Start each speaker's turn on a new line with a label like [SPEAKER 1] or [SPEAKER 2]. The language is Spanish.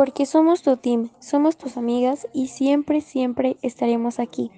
[SPEAKER 1] porque somos tu team, somos tus amigas y siempre, siempre estaremos aquí.